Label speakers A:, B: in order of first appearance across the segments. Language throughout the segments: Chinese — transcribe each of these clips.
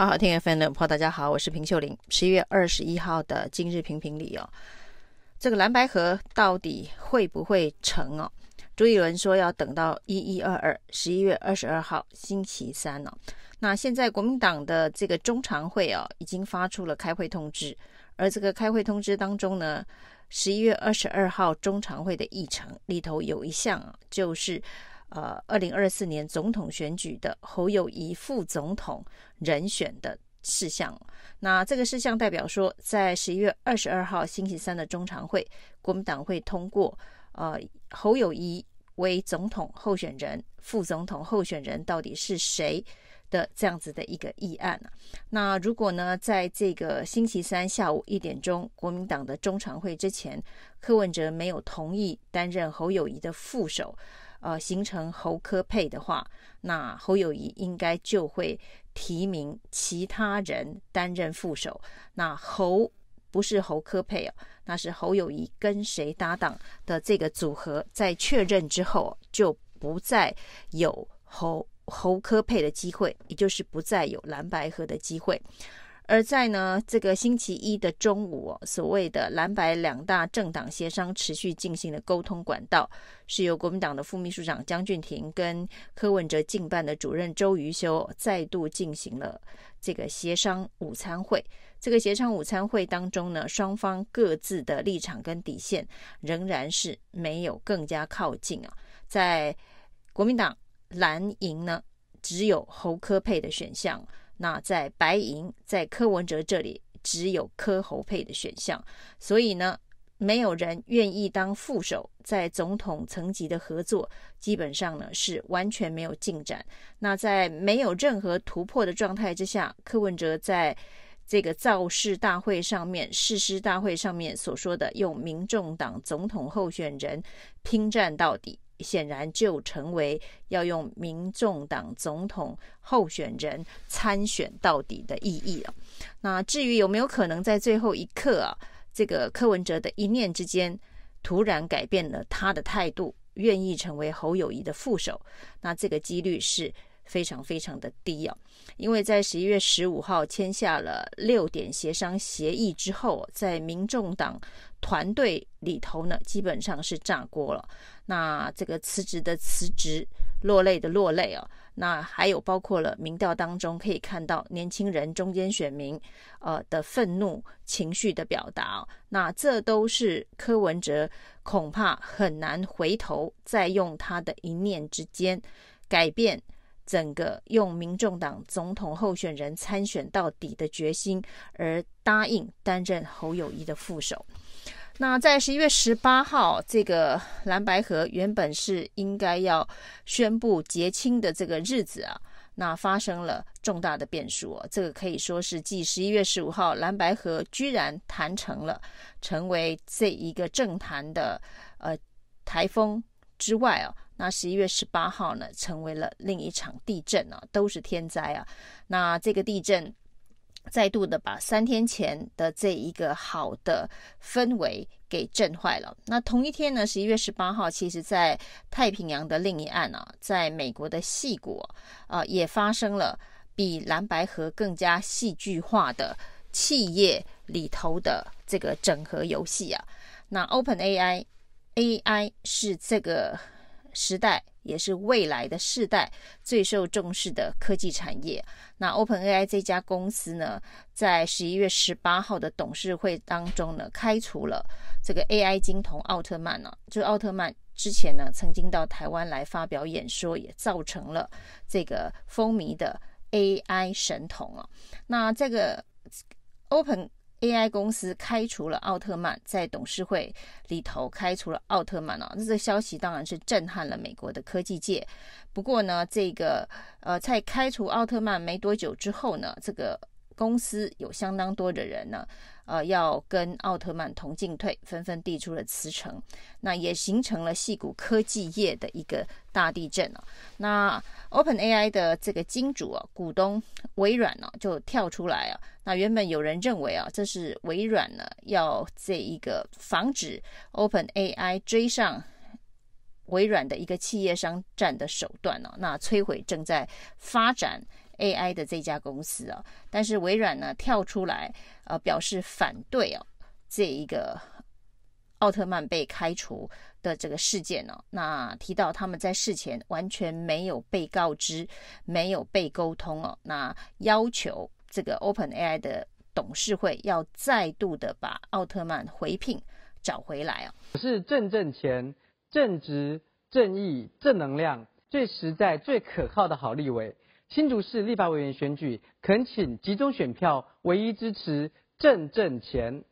A: 好好听 FM 的朋友，大家好，我是平秀玲。十一月二十一号的今日评评理哦，这个蓝白合到底会不会成哦？朱一伦说要等到一一二二十一月二十二号星期三哦。那现在国民党的这个中常会哦，已经发出了开会通知，而这个开会通知当中呢，十一月二十二号中常会的议程里头有一项啊，就是。呃，二零二四年总统选举的侯友谊副总统人选的事项，那这个事项代表说，在十一月二十二号星期三的中常会，国民党会通过呃侯友谊为总统候选人、副总统候选人到底是谁的这样子的一个议案。那如果呢，在这个星期三下午一点钟，国民党的中常会之前，柯文哲没有同意担任侯友谊的副手。呃，形成侯科配的话，那侯友谊应该就会提名其他人担任副手。那侯不是侯科配哦，那是侯友谊跟谁搭档的这个组合，在确认之后就不再有侯侯科配的机会，也就是不再有蓝白合的机会。而在呢这个星期一的中午，所谓的蓝白两大政党协商持续进行的沟通管道，是由国民党的副秘书长江俊廷跟柯文哲竞办的主任周瑜修再度进行了这个协商午餐会。这个协商午餐会当中呢，双方各自的立场跟底线仍然是没有更加靠近啊。在国民党蓝营呢，只有侯科配的选项。那在白银，在柯文哲这里只有柯侯配的选项，所以呢，没有人愿意当副手，在总统层级的合作，基本上呢是完全没有进展。那在没有任何突破的状态之下，柯文哲在这个造势大会上面、誓师大会上面所说的用民众党总统候选人拼战到底。显然就成为要用民众党总统候选人参选到底的意义了。那至于有没有可能在最后一刻啊，这个柯文哲的一念之间突然改变了他的态度，愿意成为侯友谊的副手，那这个几率是非常非常的低啊。因为在十一月十五号签下了六点协商协议之后，在民众党团队里头呢，基本上是炸锅了。那这个辞职的辞职，落泪的落泪啊。那还有包括了民调当中可以看到年轻人、中间选民呃的愤怒情绪的表达。那这都是柯文哲恐怕很难回头再用他的一念之间改变整个用民众党总统候选人参选到底的决心，而答应担任侯友谊的副手。那在十一月十八号，这个蓝白河原本是应该要宣布结清的这个日子啊，那发生了重大的变数啊。这个可以说是继十一月十五号蓝白河居然谈成了，成为这一个政坛的呃台风之外啊，那十一月十八号呢，成为了另一场地震啊，都是天灾啊。那这个地震。再度的把三天前的这一个好的氛围给震坏了。那同一天呢，十一月十八号，其实在太平洋的另一岸啊，在美国的细谷啊，也发生了比蓝白河更加戏剧化的企业里头的这个整合游戏啊。那 OpenAI，AI 是这个时代。也是未来的世代最受重视的科技产业。那 OpenAI 这家公司呢，在十一月十八号的董事会当中呢，开除了这个 AI 金童奥特曼呢、啊。就奥特曼之前呢，曾经到台湾来发表演说，也造成了这个风靡的 AI 神童啊。那这个 Open AI 公司开除了奥特曼，在董事会里头开除了奥特曼啊，这消息当然是震撼了美国的科技界。不过呢，这个呃，在开除奥特曼没多久之后呢，这个公司有相当多的人呢。呃，要跟奥特曼同进退，纷纷递出了辞呈，那也形成了矽谷科技业的一个大地震啊。那 OpenAI 的这个金主啊，股东微软呢、就跳出来啊。那原本有人认为啊，这是微软呢要这一个防止 OpenAI 追上微软的一个企业商战的手段呢、那摧毁正在发展 AI 的这家公司哦，但是微软呢跳出来呃表示反对哦，这一个奥特曼被开除的这个事件哦，那提到他们在事前完全没有被告知，没有被沟通哦，那要求这个 OpenAI 的董事会要再度的把奥特曼回聘找回来哦。
B: 我是正正钱、正直、正义、正能量、最实在、最可靠的好立委。新竹市立法委员选举，恳请集中选票，唯一支持正挣钱。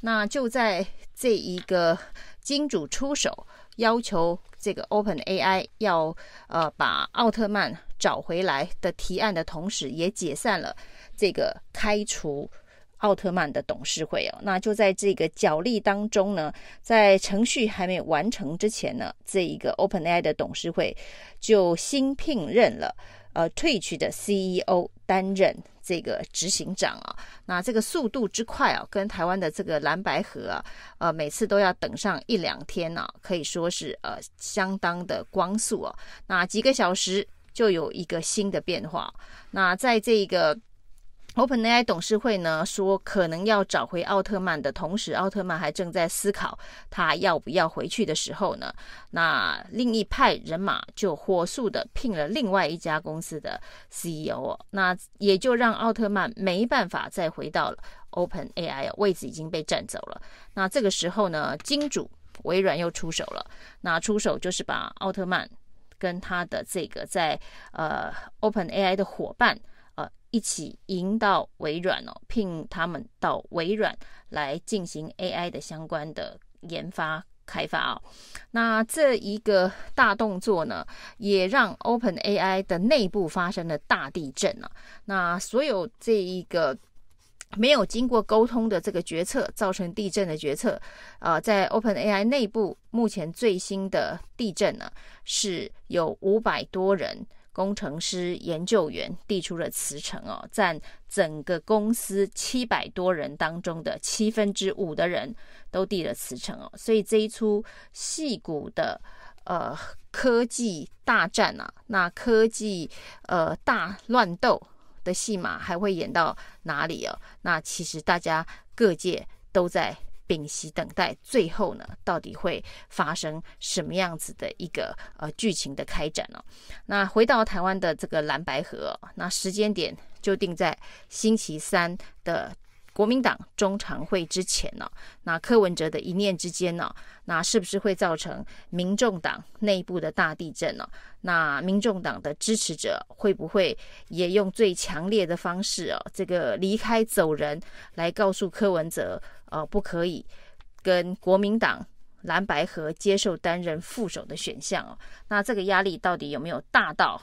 A: 那就在这一个金主出手，要求这个 OpenAI 要呃把奥特曼找回来的提案的同时，也解散了这个开除奥特曼的董事会哦。那就在这个角力当中呢，在程序还没完成之前呢，这一个 OpenAI 的董事会就新聘任了。呃退去的 CEO 担任这个执行长啊，那这个速度之快啊，跟台湾的这个蓝白河啊，呃，每次都要等上一两天呢，啊，可以说是呃相当的光速啊。那几个小时就有一个新的变化。那在这个。OpenAI 董事会呢说，可能要找回奥特曼的同时，奥特曼还正在思考他要不要回去的时候呢，那另一派人马就火速的聘了另外一家公司的 CEO，那也就让奥特曼没办法再回到 OpenAI，位置已经被占走了。那这个时候呢，金主微软又出手了，那出手就是把奥特曼跟他的这个在呃 OpenAI 的伙伴。一起引到微软哦，聘他们到微软来进行 AI 的相关的研发开发哦。那这一个大动作呢，也让 OpenAI 的内部发生了大地震啊。那所有这一个没有经过沟通的这个决策，造成地震的决策，呃，在 OpenAI 内部目前最新的地震呢，是有五百多人。工程师、研究员递出了辞呈哦，占整个公司七百多人当中的七分之五的人都递了辞呈哦，所以这一出戏骨的呃科技大战啊，那科技呃大乱斗的戏码还会演到哪里哦？那其实大家各界都在。屏息等待，最后呢，到底会发生什么样子的一个呃剧情的开展呢？那回到台湾的这个蓝白河，那时间点就定在星期三的。国民党中常会之前呢，那柯文哲的一念之间呢，那是不是会造成民众党内部的大地震呢？那民众党的支持者会不会也用最强烈的方式哦，这个离开走人，来告诉柯文哲，呃，不可以跟国民党蓝白合接受担任副手的选项哦？那这个压力到底有没有大到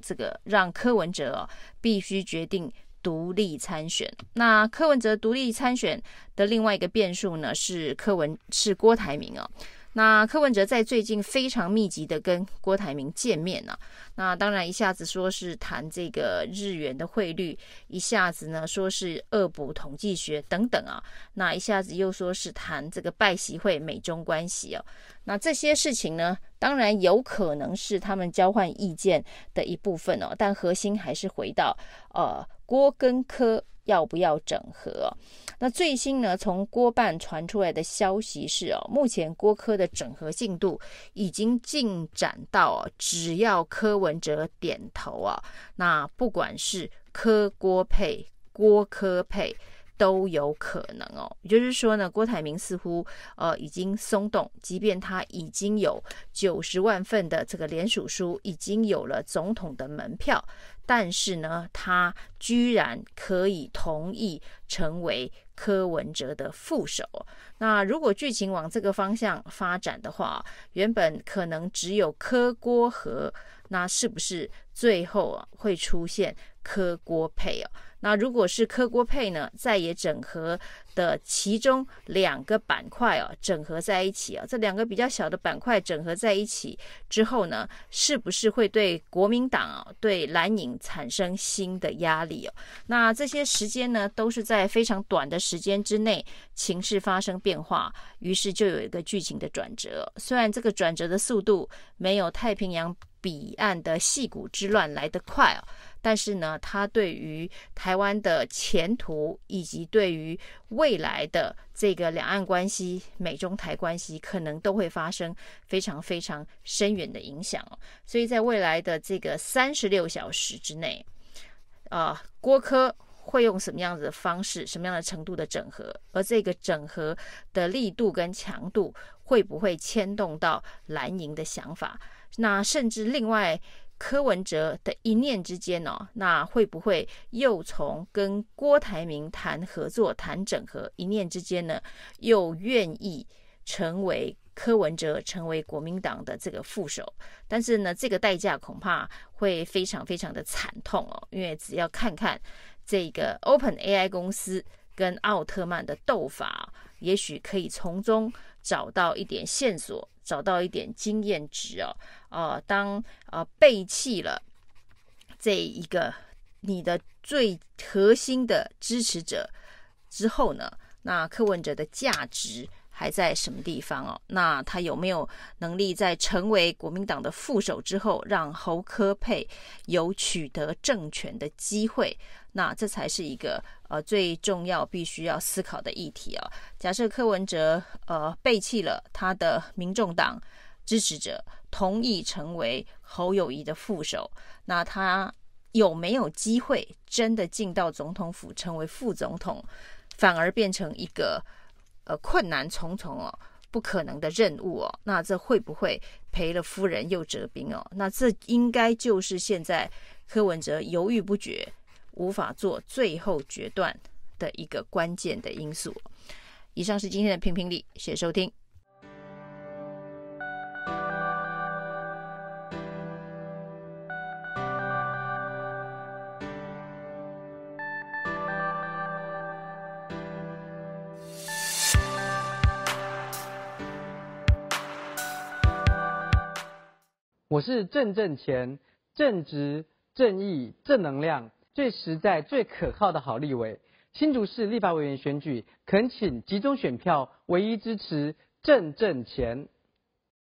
A: 这个让柯文哲必须决定？独立参选，那柯文哲独立参选的另外一个变数呢，是柯文是郭台铭哦。那柯文哲在最近非常密集的跟郭台铭见面呢、啊，那当然一下子说是谈这个日元的汇率，一下子呢说是恶补统计学等等啊，那一下子又说是谈这个拜习会美中关系哦。那这些事情呢，当然有可能是他们交换意见的一部分哦，但核心还是回到呃。郭跟柯要不要整合？那最新呢，从郭办传出来的消息是哦，目前郭科的整合进度已经进展到只要柯文哲点头啊，那不管是柯郭配、郭柯配。都有可能哦，也就是说呢，郭台铭似乎呃已经松动，即便他已经有九十万份的这个联署书，已经有了总统的门票，但是呢，他居然可以同意成为柯文哲的副手。那如果剧情往这个方向发展的话，原本可能只有柯郭和，那是不是最后啊会出现科郭配哦？那如果是科郭配呢，在野整合的其中两个板块哦，整合在一起啊，这两个比较小的板块整合在一起之后呢，是不是会对国民党啊，对蓝营产生新的压力哦？那这些时间呢，都是在非常短的时间之内，情势发生变化，于是就有一个剧情的转折。虽然这个转折的速度没有太平洋彼岸的戏骨之乱来得快哦。但是呢，他对于台湾的前途以及对于未来的这个两岸关系、美中台关系，可能都会发生非常非常深远的影响哦。所以在未来的这个三十六小时之内，啊、郭科会用什么样子的方式、什么样的程度的整合，而这个整合的力度跟强度，会不会牵动到蓝营的想法？那甚至另外。柯文哲的一念之间哦，那会不会又从跟郭台铭谈合作、谈整合一念之间呢，又愿意成为柯文哲成为国民党的这个副手？但是呢，这个代价恐怕会非常非常的惨痛哦，因为只要看看这个 OpenAI 公司跟奥特曼的斗法，也许可以从中找到一点线索。找到一点经验值哦，呃，当呃背弃了这一个你的最核心的支持者之后呢，那柯文者的价值还在什么地方哦？那他有没有能力在成为国民党的副手之后，让侯科佩有取得政权的机会？那这才是一个呃最重要必须要思考的议题啊！假设柯文哲呃背弃了他的民众党支持者，同意成为侯友谊的副手，那他有没有机会真的进到总统府成为副总统，反而变成一个呃困难重重哦，不可能的任务哦？那这会不会赔了夫人又折兵哦？那这应该就是现在柯文哲犹豫不决。无法做最后决断的一个关键的因素。以上是今天的评评理，谢谢收听。
B: 我是正正钱，正直、正义、正能量。最实在、最可靠的好立委，新竹市立法委员选举，恳请集中选票，唯一支持正正钱。